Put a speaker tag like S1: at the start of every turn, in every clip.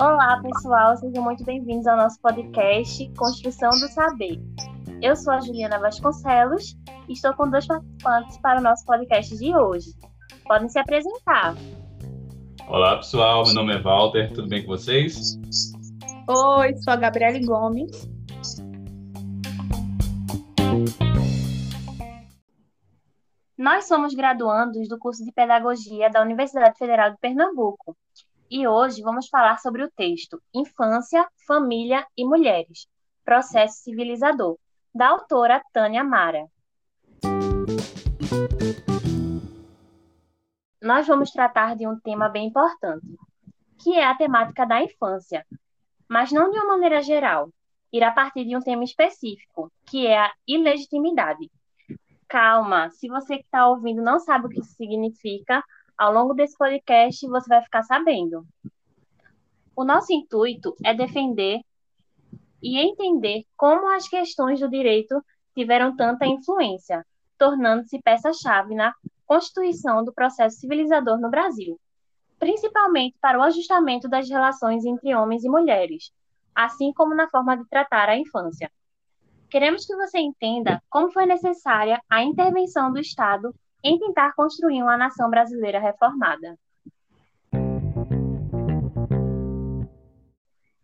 S1: Olá, pessoal, sejam muito bem-vindos ao nosso podcast Construção do Saber. Eu sou a Juliana Vasconcelos e estou com dois participantes para o nosso podcast de hoje. Podem se apresentar.
S2: Olá, pessoal, meu nome é Walter, tudo bem com vocês?
S3: Oi, sou a Gabriele Gomes.
S1: Nós somos graduandos do curso de Pedagogia da Universidade Federal de Pernambuco e hoje vamos falar sobre o texto Infância, Família e Mulheres Processo Civilizador, da autora Tânia Mara. Nós vamos tratar de um tema bem importante, que é a temática da infância, mas não de uma maneira geral, ir a partir de um tema específico, que é a ilegitimidade. Calma, se você que está ouvindo não sabe o que isso significa, ao longo desse podcast você vai ficar sabendo. O nosso intuito é defender e entender como as questões do direito tiveram tanta influência, tornando-se peça-chave na constituição do processo civilizador no Brasil, principalmente para o ajustamento das relações entre homens e mulheres, assim como na forma de tratar a infância. Queremos que você entenda como foi necessária a intervenção do Estado em tentar construir uma nação brasileira reformada.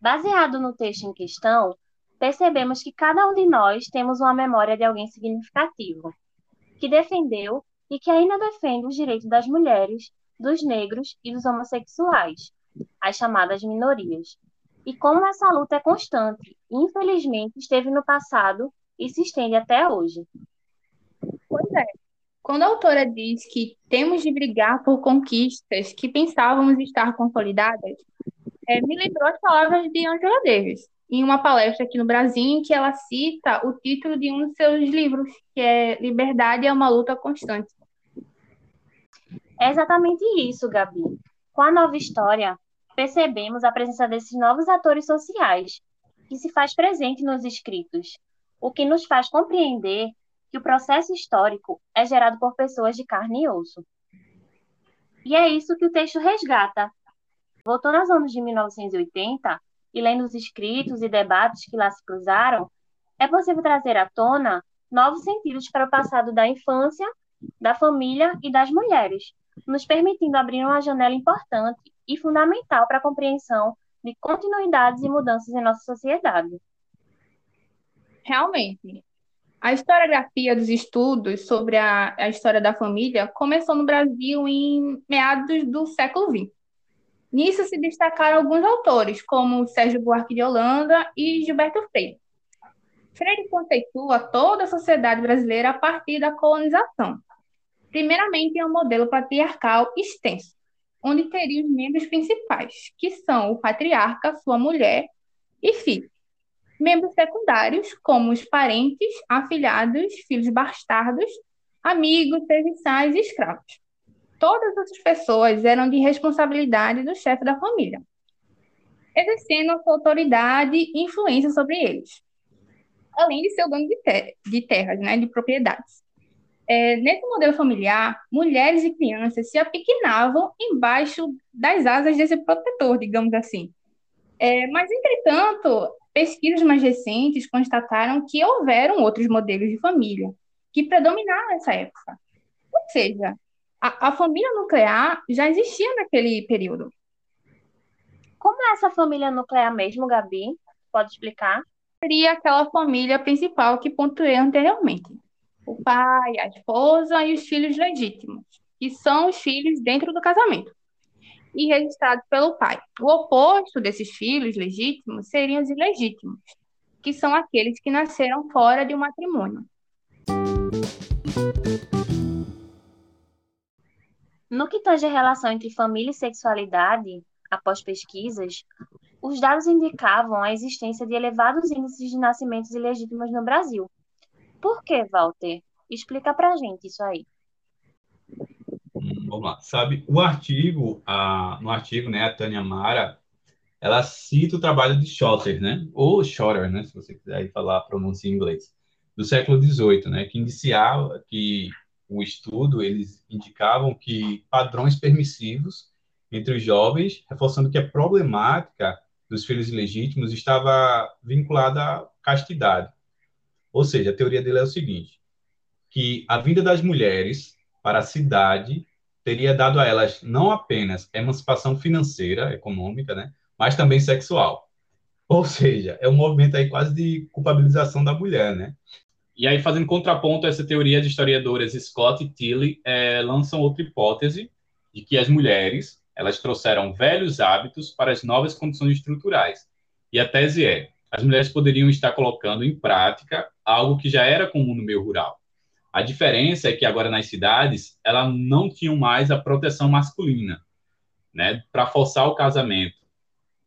S1: Baseado no texto em questão, percebemos que cada um de nós temos uma memória de alguém significativo, que defendeu e que ainda defende os direitos das mulheres, dos negros e dos homossexuais, as chamadas minorias. E como essa luta é constante infelizmente, esteve no passado e se estende até hoje.
S3: Pois é. Quando a autora diz que temos de brigar por conquistas que pensávamos estar consolidadas, é, me lembrou as palavras de Angela Davis, em uma palestra aqui no Brasil, em que ela cita o título de um dos seus livros, que é Liberdade é uma luta constante.
S1: É exatamente isso, Gabi. Com a nova história, percebemos a presença desses novos atores sociais, que se faz presente nos escritos, o que nos faz compreender que o processo histórico é gerado por pessoas de carne e osso. E é isso que o texto resgata, Voltando aos anos de 1980 e lendo os escritos e debates que lá se cruzaram, é possível trazer à tona novos sentidos para o passado da infância, da família e das mulheres, nos permitindo abrir uma janela importante e fundamental para a compreensão de continuidades e mudanças em nossa sociedade.
S3: Realmente. A historiografia dos estudos sobre a, a história da família começou no Brasil em meados do século XX. Nisso se destacaram alguns autores, como Sérgio Buarque de Holanda e Gilberto Freire. Freire conceitua toda a sociedade brasileira a partir da colonização. Primeiramente, em um modelo patriarcal extenso, onde teria os membros principais, que são o patriarca, sua mulher e filhos. Membros secundários, como os parentes, afilhados, filhos bastardos, amigos, serviçais e escravos todas as pessoas eram de responsabilidade do chefe da família, exercendo sua autoridade e influência sobre eles, além de ser dono de, ter de terras, né, de propriedades. É, nesse modelo familiar, mulheres e crianças se apequenavam embaixo das asas desse protetor, digamos assim. É, mas, entretanto, pesquisas mais recentes constataram que houveram outros modelos de família que predominaram nessa época. Ou seja, a, a família nuclear já existia naquele período.
S1: Como é essa família nuclear mesmo, Gabi? Pode explicar?
S3: Seria aquela família principal que pontuei anteriormente. O pai, a esposa e os filhos legítimos, que são os filhos dentro do casamento, e registrados pelo pai. O oposto desses filhos legítimos seriam os ilegítimos, que são aqueles que nasceram fora de um matrimônio.
S1: No que tange a relação entre família e sexualidade, após pesquisas, os dados indicavam a existência de elevados índices de nascimentos ilegítimos no Brasil. Por que, Walter? Explica pra gente isso aí.
S2: Hum, vamos lá. Sabe, o artigo, a, no artigo, né, a Tânia Mara, ela cita o trabalho de Schotter, né, ou Schotter, né, se você quiser falar a pronúncia em inglês, do século XVIII, né, que indiciava, que o estudo, eles indicavam que padrões permissivos entre os jovens, reforçando que a problemática dos filhos ilegítimos estava vinculada à castidade. Ou seja, a teoria dele é o seguinte, que a vinda das mulheres para a cidade teria dado a elas não apenas emancipação financeira, econômica, né, mas também sexual. Ou seja, é um movimento aí quase de culpabilização da mulher, né? E aí, fazendo contraponto a essa teoria, as historiadoras Scott e Tilly é, lançam outra hipótese de que as mulheres elas trouxeram velhos hábitos para as novas condições estruturais. E a tese é: as mulheres poderiam estar colocando em prática algo que já era comum no meio rural. A diferença é que agora nas cidades ela não tinham mais a proteção masculina, né, para forçar o casamento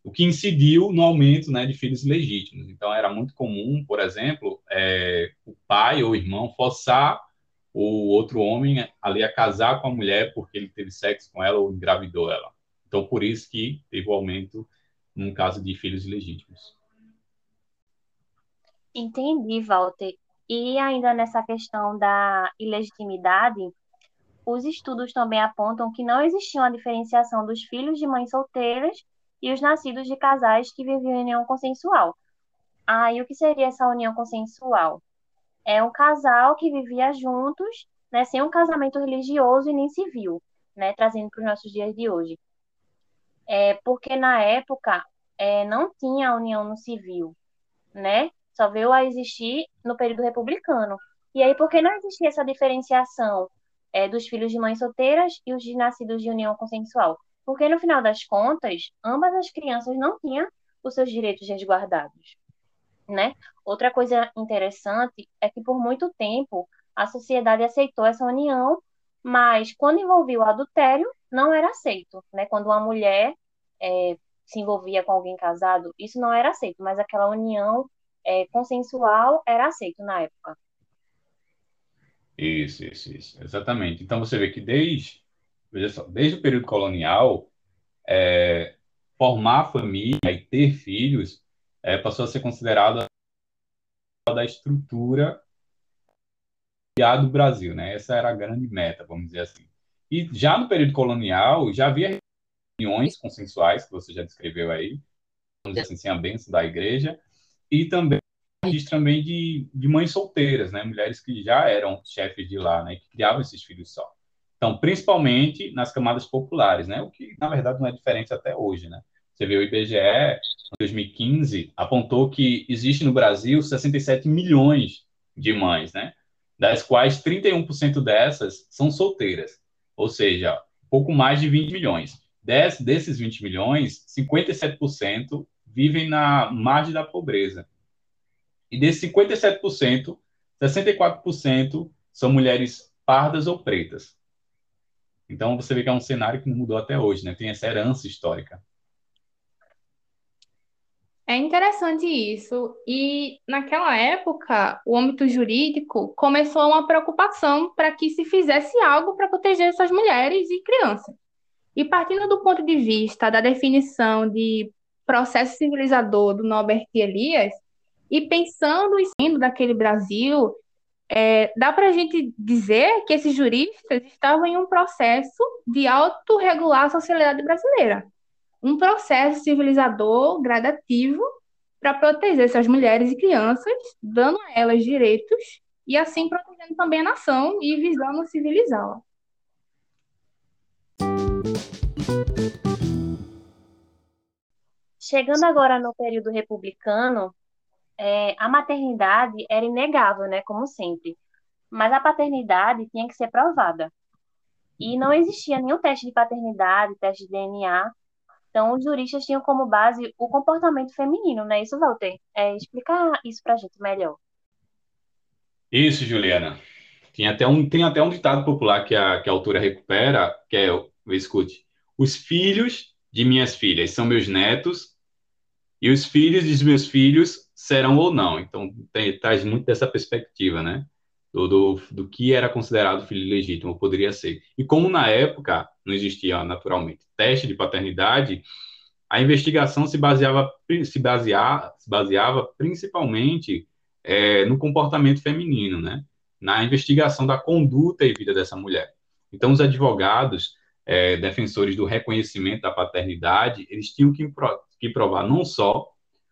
S2: o que incidiu no aumento né, de filhos legítimos. Então, era muito comum, por exemplo, é, o pai ou o irmão forçar o outro homem ali a casar com a mulher porque ele teve sexo com ela ou engravidou ela. Então, por isso que teve o aumento num caso de filhos legítimos.
S1: Entendi, Walter. E ainda nessa questão da ilegitimidade, os estudos também apontam que não existia uma diferenciação dos filhos de mães solteiras e os nascidos de casais que viviam em união consensual. Ah, o que seria essa união consensual? É um casal que vivia juntos, né, sem um casamento religioso e nem civil, né, trazendo para os nossos dias de hoje. É, porque na época é, não tinha união no civil, né? Só veio a existir no período republicano. E aí, por que não existia essa diferenciação é, dos filhos de mães solteiras e os de nascidos de união consensual? Porque, no final das contas, ambas as crianças não tinham os seus direitos resguardados. Né? Outra coisa interessante é que, por muito tempo, a sociedade aceitou essa união, mas quando envolvia o adultério, não era aceito. Né? Quando uma mulher é, se envolvia com alguém casado, isso não era aceito, mas aquela união é, consensual era aceito na época.
S2: Isso, isso, isso, exatamente. Então você vê que desde veja só, desde o período colonial, é, formar família e ter filhos é, passou a ser considerado da estrutura do Brasil, né? Essa era a grande meta, vamos dizer assim. E já no período colonial, já havia reuniões consensuais, que você já descreveu aí, vamos dizer assim, sem a bênção da igreja, e também também de, de mães solteiras, né? Mulheres que já eram chefes de lá, né? Que criavam esses filhos só. Então, principalmente nas camadas populares, né? O que, na verdade, não é diferente até hoje, né? Você vê o IBGE, em 2015, apontou que existe no Brasil 67 milhões de mães, né? Das quais 31% dessas são solteiras. Ou seja, pouco mais de 20 milhões. Des, desses 20 milhões, 57% vivem na margem da pobreza. E desses 57%, 64% são mulheres pardas ou pretas. Então você vê que é um cenário que não mudou até hoje, né? Tem essa herança histórica.
S3: É interessante isso. E naquela época, o âmbito jurídico começou uma preocupação para que se fizesse algo para proteger essas mulheres e crianças. E partindo do ponto de vista da definição de processo civilizador do Norbert Elias, e pensando e sendo daquele Brasil é, dá para a gente dizer que esses juristas estavam em um processo de autorregular a sociedade brasileira, um processo civilizador gradativo para proteger essas mulheres e crianças, dando a elas direitos e assim protegendo também a nação e visando civilizá-la.
S1: Chegando agora no período republicano, é, a maternidade era inegável, né, como sempre. Mas a paternidade tinha que ser provada. E não existia nenhum teste de paternidade, teste de DNA. Então, os juristas tinham como base o comportamento feminino, né? Isso, Walter? É, explicar isso para a gente melhor.
S2: Isso, Juliana. Tem até um, tem até um ditado popular que a, que a autora recupera, que é, escute, os filhos de minhas filhas são meus netos e os filhos dos meus filhos serão ou não. Então, tem, traz muito dessa perspectiva, né? Do, do, do, que era considerado filho legítimo, poderia ser. E como na época não existia naturalmente teste de paternidade, a investigação se baseava, se baseava, se baseava principalmente é, no comportamento feminino, né? na investigação da conduta e vida dessa mulher. Então, os advogados, é, defensores do reconhecimento da paternidade, eles tinham que, que provar não só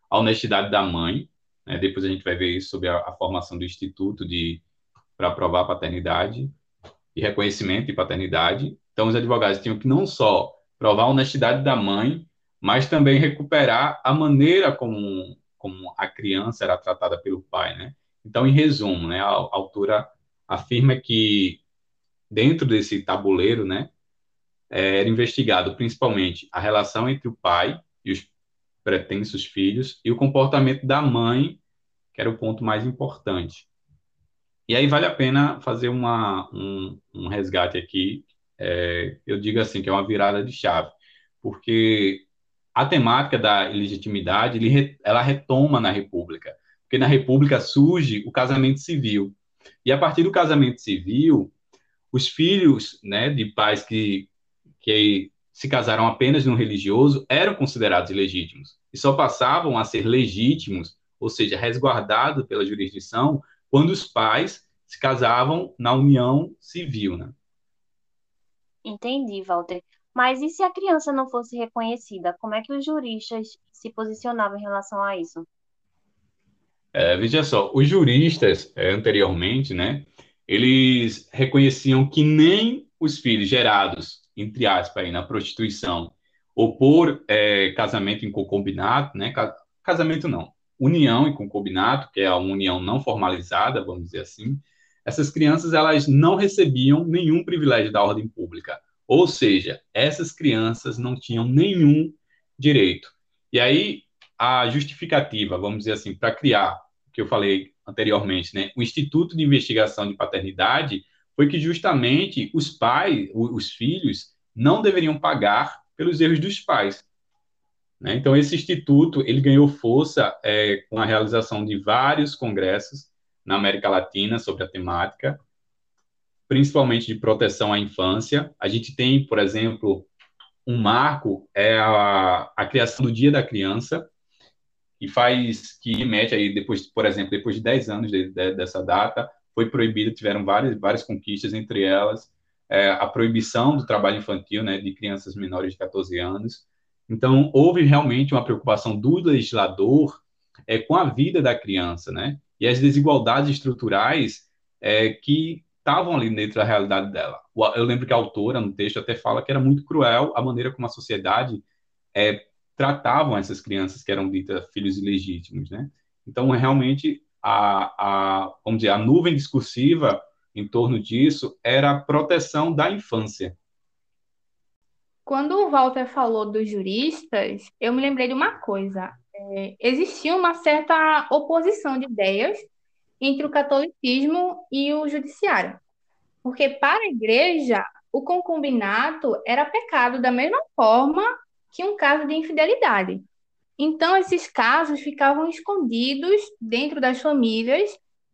S2: a honestidade da mãe, né, depois a gente vai ver isso sobre a, a formação do instituto de para provar a paternidade e reconhecimento de paternidade. Então, os advogados tinham que não só provar a honestidade da mãe, mas também recuperar a maneira como, como a criança era tratada pelo pai, né? Então, em resumo, né, a, a autora afirma que dentro desse tabuleiro, né, é, era investigado principalmente a relação entre o pai pretensos filhos e o comportamento da mãe, que era o ponto mais importante. E aí vale a pena fazer uma, um, um resgate aqui. É, eu digo assim que é uma virada de chave, porque a temática da ilegitimidade ele, ela retoma na República, porque na República surge o casamento civil. E a partir do casamento civil, os filhos né, de pais que, que se casaram apenas no religioso eram considerados ilegítimos e só passavam a ser legítimos, ou seja, resguardados pela jurisdição, quando os pais se casavam na união civil. Né?
S1: Entendi, Walter. Mas e se a criança não fosse reconhecida? Como é que os juristas se posicionavam em relação a isso?
S2: É, veja só, os juristas, é, anteriormente, né, eles reconheciam que nem os filhos gerados, entre aspas, aí, na prostituição, ou por é, casamento em concubinato, né, casamento não, união em concubinato, que é a união não formalizada, vamos dizer assim, essas crianças elas não recebiam nenhum privilégio da ordem pública. Ou seja, essas crianças não tinham nenhum direito. E aí a justificativa, vamos dizer assim, para criar que eu falei anteriormente, né, o Instituto de Investigação de Paternidade, foi que justamente os pais, os filhos, não deveriam pagar pelos erros dos pais. Né? Então, esse instituto ele ganhou força é, com a realização de vários congressos na América Latina sobre a temática, principalmente de proteção à infância. A gente tem, por exemplo, um marco, é a, a criação do Dia da Criança, e faz que remete aí depois, por exemplo, depois de 10 anos de, de, dessa data, foi proibido, tiveram várias, várias conquistas, entre elas é, a proibição do trabalho infantil, né, de crianças menores de 14 anos. Então, houve realmente uma preocupação do legislador é, com a vida da criança, né, e as desigualdades estruturais é, que estavam ali dentro da realidade dela. Eu lembro que a autora, no texto, até fala que era muito cruel a maneira como a sociedade é, tratavam essas crianças que eram ditas filhos ilegítimos, né? Então, realmente, a, a, vamos dizer, a nuvem discursiva em torno disso era a proteção da infância.
S3: Quando o Walter falou dos juristas, eu me lembrei de uma coisa. É, existia uma certa oposição de ideias entre o catolicismo e o judiciário. Porque para a igreja, o concubinato era pecado da mesma forma que um caso de infidelidade. Então, esses casos ficavam escondidos dentro das famílias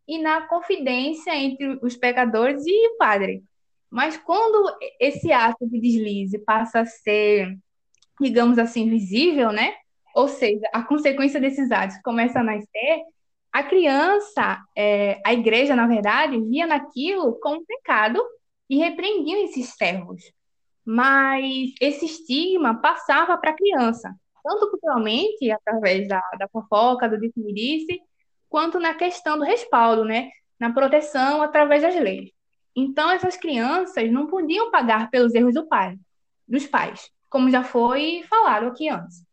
S3: e na confidência entre os pecadores e o padre. Mas quando esse ato de deslize passa a ser, digamos assim, visível, né? Ou seja, a consequência desses atos começa a nascer, a criança, é, a igreja, na verdade, via naquilo como pecado e repreendiam esses servos mas esse estigma passava para a criança, tanto culturalmente, através da, da fofoca, do disse-me-disse, quanto na questão do respaldo, né? na proteção através das leis. Então, essas crianças não podiam pagar pelos erros do pai, dos pais, como já foi falado aqui antes.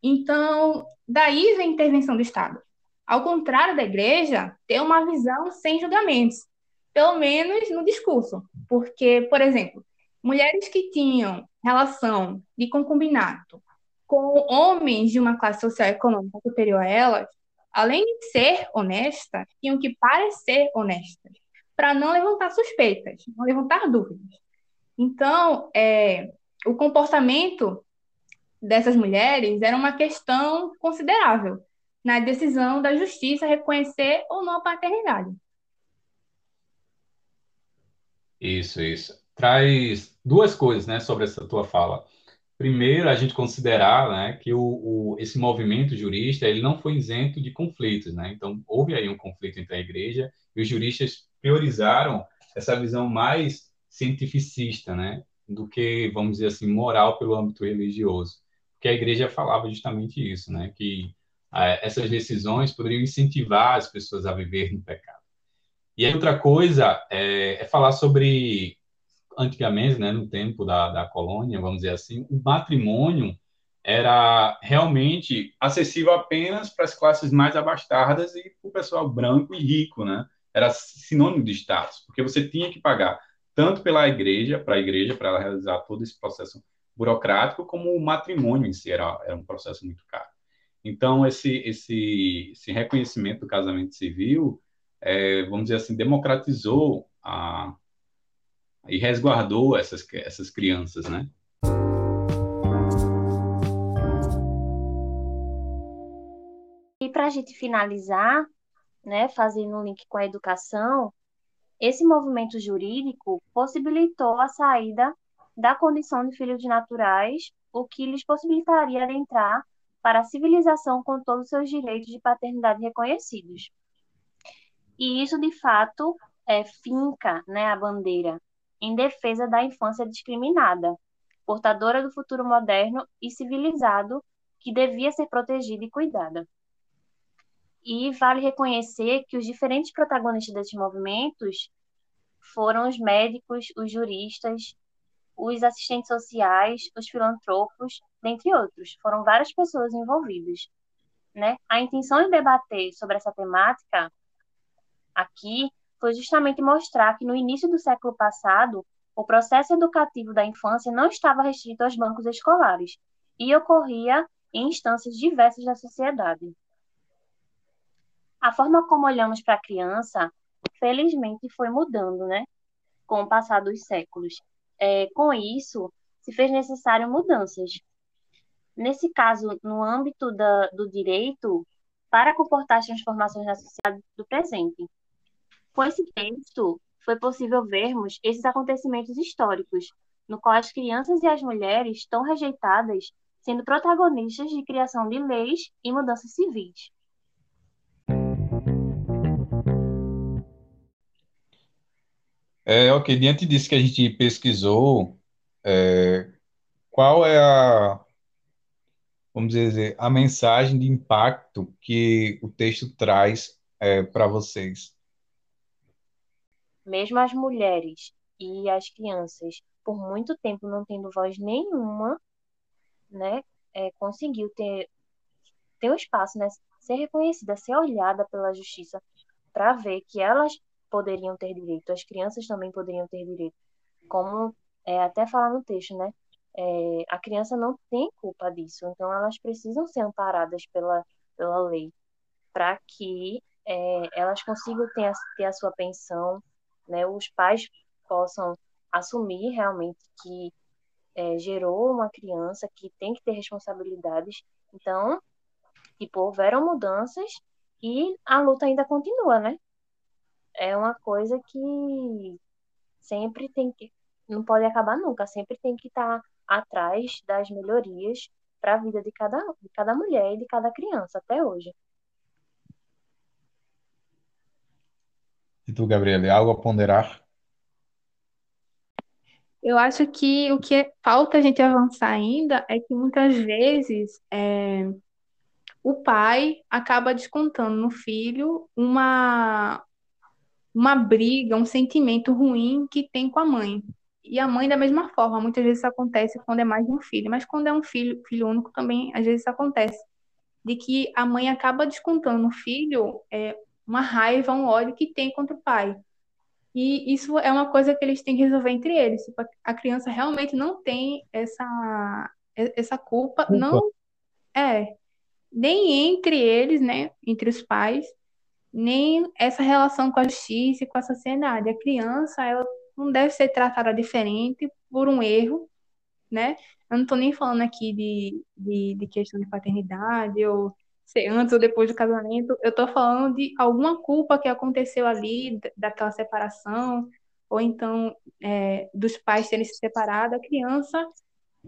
S3: Então, daí vem a intervenção do Estado. Ao contrário da igreja, ter uma visão sem julgamentos, pelo menos no discurso. Porque, por exemplo, mulheres que tinham relação de concubinato com homens de uma classe social econômica superior a elas, além de ser honestas, tinham que parecer honestas, para não levantar suspeitas, não levantar dúvidas. Então, é, o comportamento dessas mulheres era uma questão considerável na decisão da justiça reconhecer ou não a paternidade.
S2: Isso, isso traz duas coisas, né, sobre essa tua fala. Primeiro, a gente considerar, né, que o, o, esse movimento jurista ele não foi isento de conflitos, né? Então houve aí um conflito entre a igreja e os juristas priorizaram essa visão mais cientificista, né, do que, vamos dizer assim, moral pelo âmbito religioso. Porque a igreja falava justamente isso, né, que essas decisões poderiam incentivar as pessoas a viver no pecado. E outra coisa é, é falar sobre, antigamente, né, no tempo da, da colônia, vamos dizer assim, o matrimônio era realmente acessível apenas para as classes mais abastadas e para o pessoal branco e rico, né? Era sinônimo de status, porque você tinha que pagar tanto pela igreja, para a igreja, para ela realizar todo esse processo burocrático, como o matrimônio em si era, era um processo muito caro. Então, esse, esse, esse reconhecimento do casamento civil, é, vamos dizer assim, democratizou a, e resguardou essas, essas crianças, né?
S1: E para a gente finalizar, né, fazendo um link com a educação, esse movimento jurídico possibilitou a saída da condição de filhos naturais, o que lhes possibilitaria adentrar para a civilização com todos os seus direitos de paternidade reconhecidos. E isso, de fato, é, finca né, a bandeira em defesa da infância discriminada, portadora do futuro moderno e civilizado que devia ser protegida e cuidada. E vale reconhecer que os diferentes protagonistas desses movimentos foram os médicos, os juristas, os assistentes sociais, os filantropos, dentre outros. Foram várias pessoas envolvidas. Né? A intenção de debater sobre essa temática aqui foi justamente mostrar que no início do século passado, o processo educativo da infância não estava restrito aos bancos escolares e ocorria em instâncias diversas da sociedade. A forma como olhamos para a criança, felizmente, foi mudando, né? Com o passar dos séculos. É, com isso, se fez necessário mudanças. Nesse caso, no âmbito da, do direito, para comportar as transformações na sociedade do presente. Com esse texto, foi possível vermos esses acontecimentos históricos, no qual as crianças e as mulheres estão rejeitadas, sendo protagonistas de criação de leis e mudanças civis.
S2: É, ok, diante disso que a gente pesquisou, é, qual é a, vamos dizer, a mensagem de impacto que o texto traz é, para vocês?
S1: Mesmo as mulheres e as crianças, por muito tempo não tendo voz nenhuma, né, é, conseguiu ter, ter um espaço, né, ser reconhecida, ser olhada pela justiça, para ver que elas poderiam ter direito, as crianças também poderiam ter direito. Como é, até falar no texto, né? É, a criança não tem culpa disso, então elas precisam ser amparadas pela, pela lei para que é, elas consigam ter a, ter a sua pensão, né? Os pais possam assumir realmente que é, gerou uma criança que tem que ter responsabilidades. Então, tipo, houveram mudanças e a luta ainda continua, né? é uma coisa que sempre tem que. Não pode acabar nunca, sempre tem que estar tá atrás das melhorias para a vida de cada, de cada mulher e de cada criança, até hoje.
S2: E tu, Gabriele, algo a ponderar?
S3: Eu acho que o que falta a gente avançar ainda é que muitas vezes é, o pai acaba descontando no filho uma, uma briga, um sentimento ruim que tem com a mãe. E a mãe da mesma forma, muitas vezes isso acontece quando é mais de um filho, mas quando é um filho, filho único também, às vezes isso acontece, de que a mãe acaba descontando no filho é, uma raiva, um ódio que tem contra o pai. E isso é uma coisa que eles têm que resolver entre eles. Tipo, a criança realmente não tem essa, essa culpa, culpa, não é nem entre eles, né, entre os pais, nem essa relação com a justiça e com a sociedade. A criança, ela não deve ser tratada diferente por um erro, né? Eu não estou nem falando aqui de, de, de, questão de paternidade ou ser antes ou depois do casamento. Eu estou falando de alguma culpa que aconteceu ali, daquela separação, ou então é, dos pais terem se separado. A criança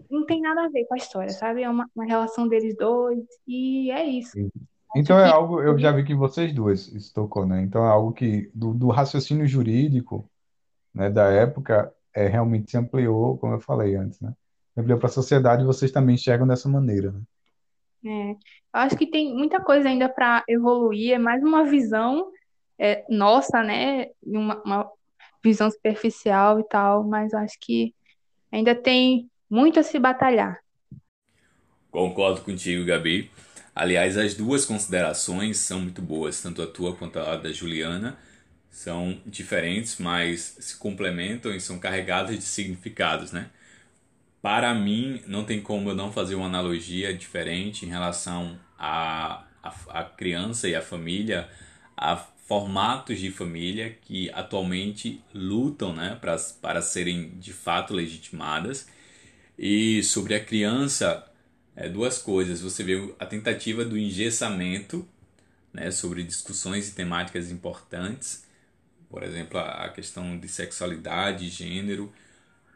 S3: não tem nada a ver com a história, sabe? É uma, uma relação deles dois e é isso.
S4: então é algo, eu já vi que vocês duas isso tocou, né? Então é algo que do, do raciocínio jurídico, né, da época, é realmente se ampliou, como eu falei antes, né? Ampliou para a sociedade e vocês também enxergam dessa maneira, né?
S3: É, acho que tem muita coisa ainda para evoluir, é mais uma visão é, nossa, né? Uma, uma visão superficial e tal, mas acho que ainda tem muito a se batalhar.
S2: Concordo contigo, Gabi. Aliás, as duas considerações são muito boas, tanto a tua quanto a da Juliana. São diferentes, mas se complementam e são carregadas de significados, né? Para mim, não tem como eu não fazer uma analogia diferente em relação à a, a, a, criança e a família, a formatos de família que atualmente lutam né, pra, para serem de fato legitimadas. E sobre a criança, é, duas coisas. Você vê a tentativa do engessamento né, sobre discussões e temáticas importantes, por exemplo, a questão de sexualidade, gênero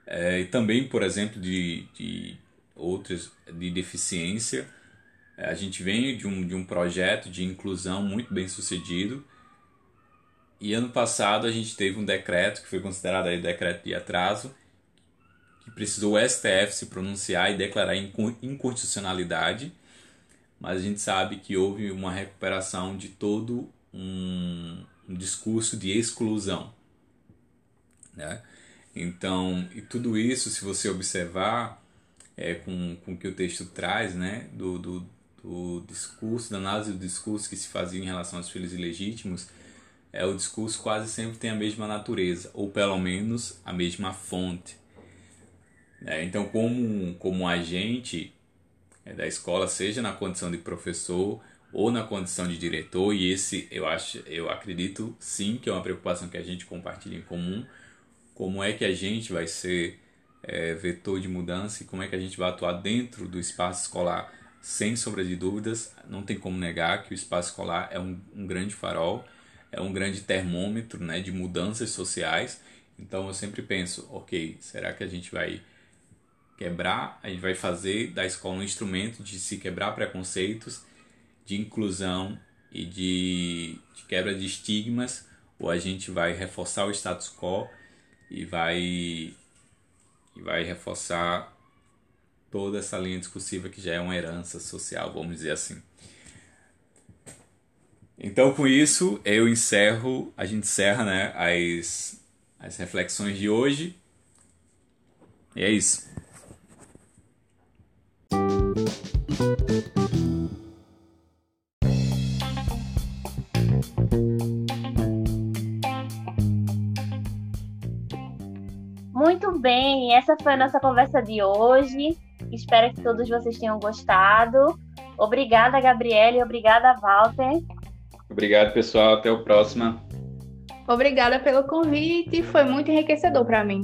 S2: é, e também, por exemplo, de, de outras de deficiência. É, a gente vem de um, de um projeto de inclusão muito bem sucedido. E ano passado a gente teve um decreto que foi considerado aí decreto de atraso, que precisou o STF se pronunciar e declarar inconstitucionalidade, mas a gente sabe que houve uma recuperação de todo um, um discurso de exclusão. Né? Então, e tudo isso, se você observar é, com, com o que o texto traz, né, do, do, do discurso, da análise do discurso que se fazia em relação aos filhos ilegítimos, é, o discurso quase sempre tem a mesma natureza, ou pelo menos a mesma fonte. É, então, como, como agente é, da escola, seja na condição de professor ou na condição de diretor, e esse eu acho, eu acredito sim que é uma preocupação que a gente compartilha em comum, como é que a gente vai ser é, vetor de mudança e como é que a gente vai atuar dentro do espaço escolar. Sem sombra de dúvidas, não tem como negar que o espaço escolar é um, um grande farol, é um grande termômetro né, de mudanças sociais. Então eu sempre penso, ok, será que a gente vai quebrar, a gente vai fazer da escola um instrumento de se quebrar preconceitos, de inclusão e de, de quebra de estigmas, ou a gente vai reforçar o status quo e vai e vai reforçar toda essa linha discursiva que já é uma herança social, vamos dizer assim. Então, com isso, eu encerro, a gente encerra né, as, as reflexões de hoje. E é isso.
S1: Bem, essa foi a nossa conversa de hoje. Espero que todos vocês tenham gostado. Obrigada, Gabriele, obrigada, Walter.
S2: Obrigado, pessoal. Até o próximo.
S3: Obrigada pelo convite, foi muito enriquecedor para mim.